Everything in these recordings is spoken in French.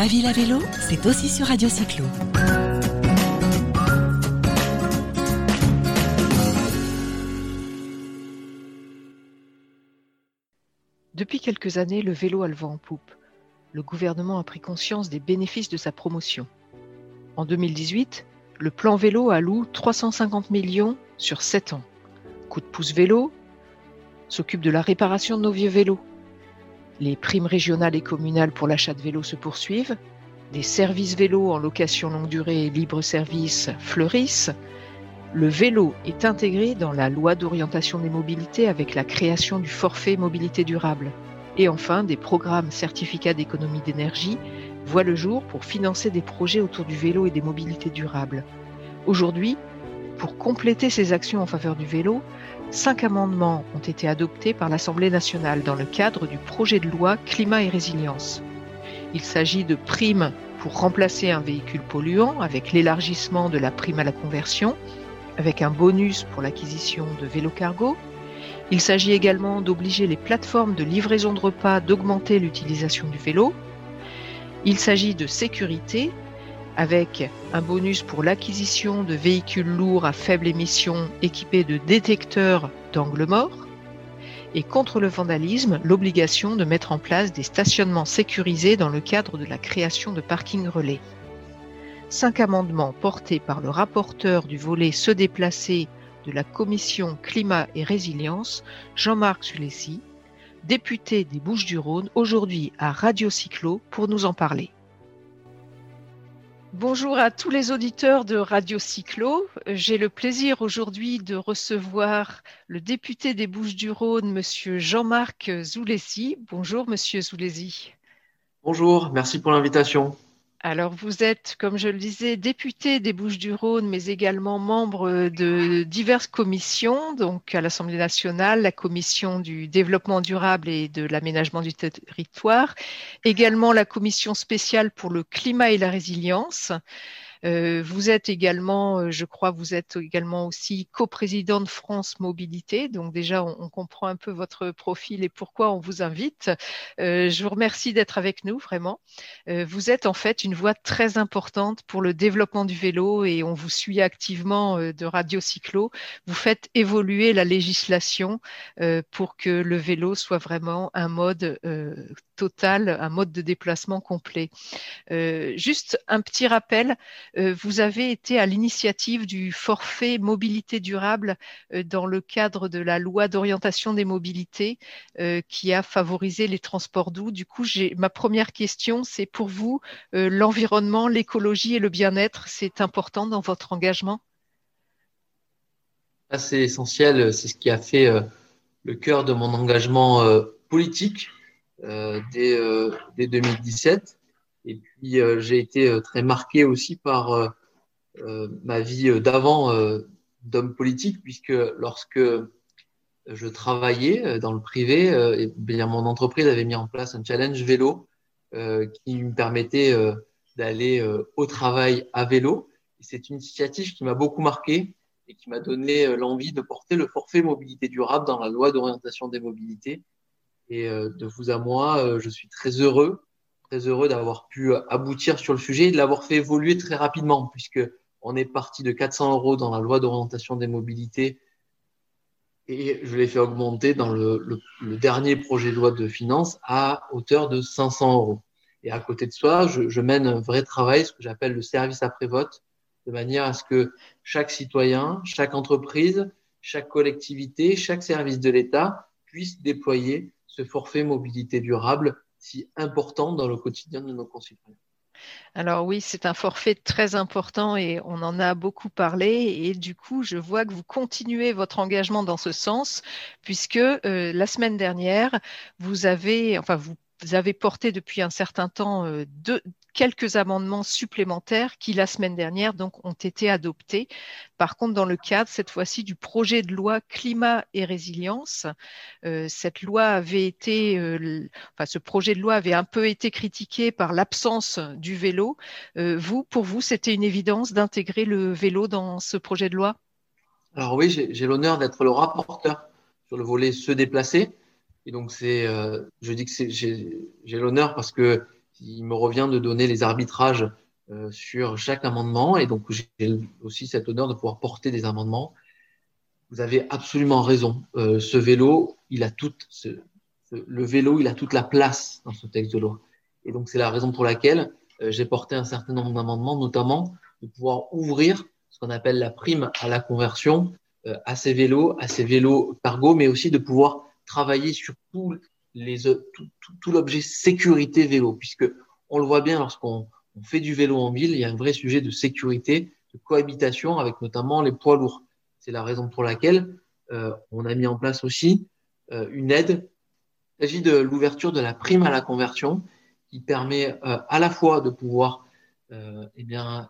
Ma ville à vélo, c'est aussi sur Radio Cyclo. Depuis quelques années, le vélo a le vent en poupe. Le gouvernement a pris conscience des bénéfices de sa promotion. En 2018, le plan vélo alloue 350 millions sur 7 ans. Coup de pouce vélo s'occupe de la réparation de nos vieux vélos. Les primes régionales et communales pour l'achat de vélos se poursuivent. Des services vélos en location longue durée et libre service fleurissent. Le vélo est intégré dans la loi d'orientation des mobilités avec la création du forfait mobilité durable. Et enfin, des programmes certificats d'économie d'énergie voient le jour pour financer des projets autour du vélo et des mobilités durables. Aujourd'hui, pour compléter ces actions en faveur du vélo, cinq amendements ont été adoptés par l'Assemblée nationale dans le cadre du projet de loi Climat et résilience. Il s'agit de primes pour remplacer un véhicule polluant avec l'élargissement de la prime à la conversion, avec un bonus pour l'acquisition de vélos cargo. Il s'agit également d'obliger les plateformes de livraison de repas d'augmenter l'utilisation du vélo. Il s'agit de sécurité avec un bonus pour l'acquisition de véhicules lourds à faible émission équipés de détecteurs d'angle mort et contre le vandalisme, l'obligation de mettre en place des stationnements sécurisés dans le cadre de la création de parkings relais. Cinq amendements portés par le rapporteur du volet Se déplacer de la commission Climat et Résilience, Jean-Marc Sulessi, député des Bouches-du-Rhône, aujourd'hui à Radio Cyclo pour nous en parler. Bonjour à tous les auditeurs de Radio Cyclo. J'ai le plaisir aujourd'hui de recevoir le député des Bouches-du-Rhône, monsieur Jean-Marc Zoulesi. Bonjour, monsieur Zoulesi. Bonjour, merci pour l'invitation. Alors, vous êtes, comme je le disais, député des Bouches-du-Rhône, mais également membre de diverses commissions, donc à l'Assemblée nationale, la commission du développement durable et de l'aménagement du territoire, également la commission spéciale pour le climat et la résilience. Euh, vous êtes également, euh, je crois, vous êtes également aussi coprésident de France Mobilité. Donc déjà, on, comprend un peu votre profil et pourquoi on vous invite. Euh, je vous remercie d'être avec nous, vraiment. vous êtes en fait une voix très importante pour le développement du vélo et on vous suit activement de Radio Cyclo. Vous faites évoluer la législation pour que le vélo soit vraiment un mode total, un mode de déplacement complet. juste un petit rappel, vous avez été à l'initiative du forfait mobilité durable euh, dans le cadre de la loi d'orientation des mobilités euh, qui a favorisé les transports doux. Du coup, ma première question, c'est pour vous, l'environnement, l'écologie et le bien-être, c'est important dans votre engagement? C'est essentiel, c'est ce qui a fait le cœur de mon engagement politique dès 2017. Et puis, euh, j'ai été euh, très marqué aussi par euh, ma vie d'avant d'homme politique, puisque lorsque je travaillais dans le privé, bien mon entreprise avait mis en place un challenge vélo qui me permettait d'aller au travail à vélo. C'est une initiative qui m'a beaucoup marqué et qui m'a donné l'envie de porter le forfait mobilité durable dans la loi d'orientation des mobilités. Et de vous à moi, je suis très heureux très heureux d'avoir pu aboutir sur le sujet et de l'avoir fait évoluer très rapidement, puisque on est parti de 400 euros dans la loi d'orientation des mobilités et je l'ai fait augmenter dans le, dernier projet de loi de finances à hauteur de 500 euros. Et à côté de ça, je, je mène un vrai travail, ce que j'appelle le service après-vote, de manière à ce que chaque citoyen, chaque entreprise, chaque collectivité, chaque service de l'État puisse déployer ce forfait mobilité durable si important dans le quotidien de nos concitoyens. Alors oui, c'est un forfait très important et on en a beaucoup parlé et du coup, je vois que vous continuez votre engagement dans ce sens puisque euh, la semaine dernière, vous avez, enfin vous avez porté depuis un certain temps euh, quelques amendements supplémentaires qui, la semaine dernière, donc, ont été adoptés. Par contre, dans le cadre, cette fois-ci, du projet de loi climat et résilience, euh, cette loi avait été, euh, enfin, ce projet de loi avait un peu été critiqué par l'absence du vélo. Euh, vous, pour vous, c'était une évidence d'intégrer le vélo dans ce projet de loi? Alors oui, j'ai l'honneur d'être le rapporteur sur le volet se déplacer. Et donc, c'est, je dis que j'ai l'honneur parce que il me revient de donner les arbitrages sur chaque amendement. Et donc, j'ai aussi cet honneur de pouvoir porter des amendements. Vous avez absolument raison. ce vélo, il a toute, le vélo, il a toute la place dans ce texte de loi. Et donc, c'est la raison pour laquelle j'ai porté un certain nombre d'amendements, notamment de pouvoir ouvrir ce qu'on appelle la prime à la conversion euh, à ces vélos, à ces vélos cargo, mais aussi de pouvoir travailler sur tout, les, tout, l'objet sécurité vélo, puisque on le voit bien lorsqu'on on fait du vélo en ville, il y a un vrai sujet de sécurité, de cohabitation avec notamment les poids lourds. C'est la raison pour laquelle euh, on a mis en place aussi euh, une aide. Il s'agit de l'ouverture de la prime à la conversion qui permet euh, à la fois de pouvoir euh, eh bien,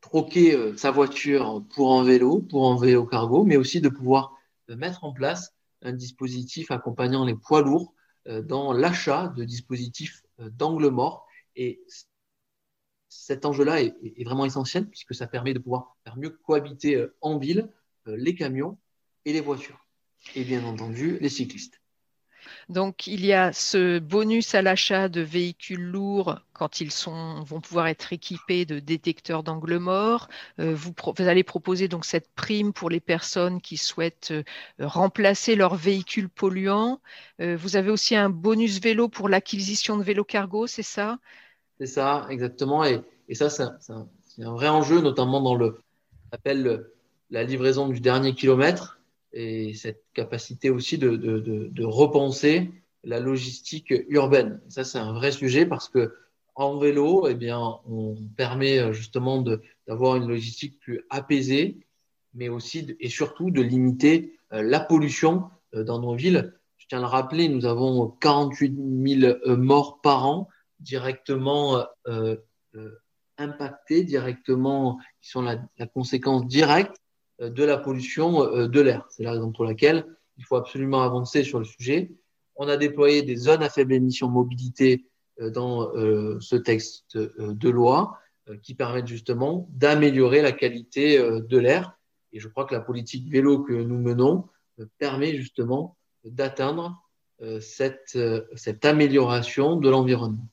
troquer euh, sa voiture pour un vélo, pour un vélo cargo, mais aussi de pouvoir euh, mettre en place un dispositif accompagnant les poids lourds euh, dans l'achat de dispositifs d'angle mort. Et cet enjeu-là est, vraiment essentiel puisque ça permet de pouvoir faire mieux cohabiter en ville les camions et les voitures. Et bien entendu, les cyclistes. Donc, il y a ce bonus à l'achat de véhicules lourds quand ils vont pouvoir être équipés de détecteurs d'angle mort. Euh, vous, allez proposer donc cette prime pour les personnes qui souhaitent euh, remplacer leurs véhicules polluants. Euh, vous avez aussi un bonus vélo pour l'acquisition de vélos cargo, c'est ça? C'est ça, exactement. Et, ça, c'est un, vrai enjeu, notamment dans le appelle la livraison du dernier kilomètre et cette capacité aussi de, repenser la logistique urbaine. Ça, c'est un vrai sujet parce que en vélo, eh bien, on permet justement d'avoir une logistique plus apaisée, mais aussi et surtout de limiter euh, la pollution euh, dans nos villes. Je tiens à le rappeler, nous avons 48 000 euh, morts par an directement euh, impactés, directement, qui sont la, conséquence directe euh, de la pollution euh, de l'air. C'est la raison pour laquelle il faut absolument avancer sur le sujet. On a déployé des zones à faible émission mobilité euh, dans ce texte de loi qui permettent justement d'améliorer la qualité de l'air. Et je crois que la politique vélo que nous menons permet justement d'atteindre cette amélioration de l'environnement.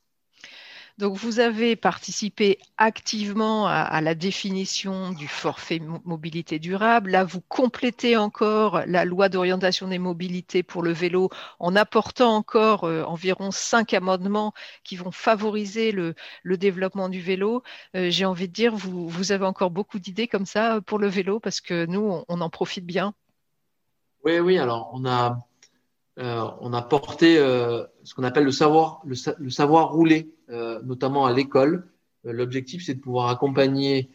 Donc, vous avez participé activement à, la définition du forfait mobilité durable. Là, vous complétez encore la loi d'orientation des mobilités pour le vélo en apportant encore euh, environ cinq amendements qui vont favoriser le, développement du vélo. Euh, j'ai envie de dire, vous, vous avez encore beaucoup d'idées comme ça pour le vélo parce que nous, on, en profite bien. Oui, oui. Alors, on a, euh, on a porté ce qu'on appelle le savoir, le savoir rouler euh, notamment à l'école. Euh, l'objectif, c'est de pouvoir accompagner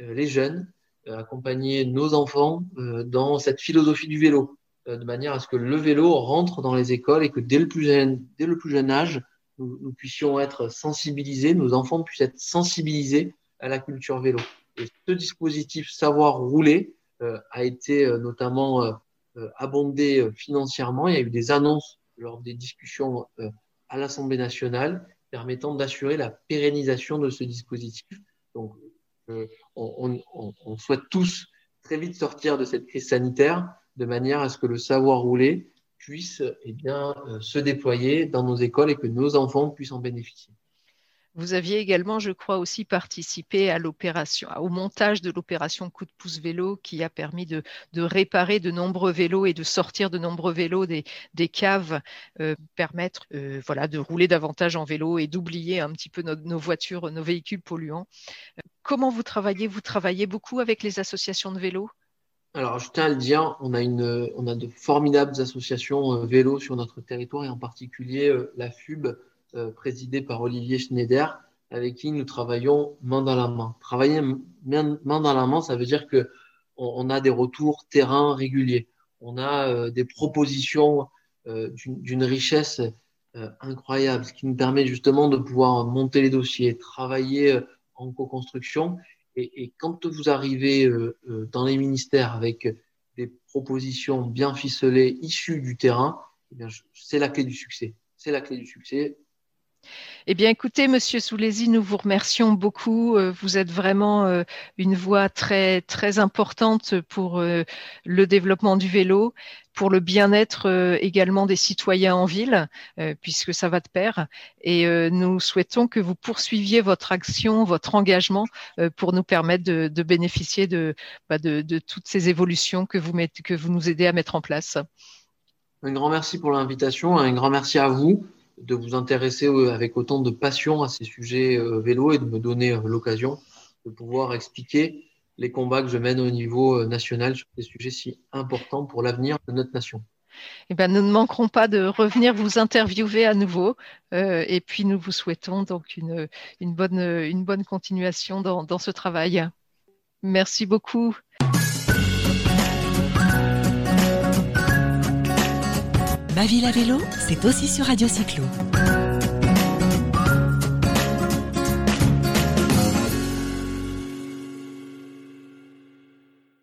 euh, les jeunes, accompagner nos enfants dans cette philosophie du vélo, de manière à ce que le vélo rentre dans les écoles et que dès le plus jeune, dès le plus jeune âge, nous, puissions être sensibilisés, nos enfants puissent être sensibilisés à la culture vélo. Et ce dispositif savoir rouler a été notamment abondé financièrement. Il y a eu des annonces lors des discussions à l'Assemblée nationale permettant d'assurer la pérennisation de ce dispositif. Donc, euh, on, souhaite tous très vite sortir de cette crise sanitaire de manière à ce que le savoir rouler puisse eh bien, euh, se déployer dans nos écoles et que nos enfants puissent en bénéficier. Vous aviez également, je crois, aussi participé à l'opération, au montage de l'opération coup de pouce vélo qui a permis de, réparer de nombreux vélos et de sortir de nombreux vélos des, caves, euh, permettre euh, voilà, de rouler davantage en vélo et d'oublier un petit peu nos, voitures, nos véhicules polluants. Comment vous travaillez? Vous travaillez beaucoup avec les associations de vélos? Alors, je tiens à le dire, on a, une, on a de formidables associations euh, vélos sur notre territoire et en particulier la FUB, euh, présidé par Olivier Schneider, avec qui nous travaillons main dans la main. Travailler main dans la main, ça veut dire que on, a des retours terrain réguliers. On a euh, des propositions euh, d'une richesse incroyable, ce qui nous permet justement de pouvoir monter les dossiers, travailler en co-construction. Et, et, quand vous arrivez dans les ministères avec des propositions bien ficelées issues du terrain, eh c'est la clé du succès. C'est la clé du succès Eh bien, écoutez, Monsieur Soulézy, nous vous remercions beaucoup. Euh, vous êtes vraiment euh, une voix très importante pour euh, le développement du vélo, pour le bien-être également des citoyens en ville, puisque ça va de pair. Et nous souhaitons que vous poursuiviez votre action, votre engagement, pour nous permettre de, bénéficier bah, de, toutes ces évolutions que vous que vous nous aidez à mettre en place. Un grand merci pour l'invitation, un grand merci à vous de vous intéresser euh, avec autant de passion à ces sujets euh, vélo et de me donner euh, l'occasion de pouvoir expliquer les combats que je mène au niveau national sur ces sujets si importants pour l'avenir de notre nation. Eh ben, nous ne manquerons pas de revenir vous interviewer à nouveau. et puis, nous vous souhaitons donc une, bonne, une bonne continuation dans ce travail. Merci beaucoup. Ma ville à vélo, c'est aussi sur Radio Cyclo.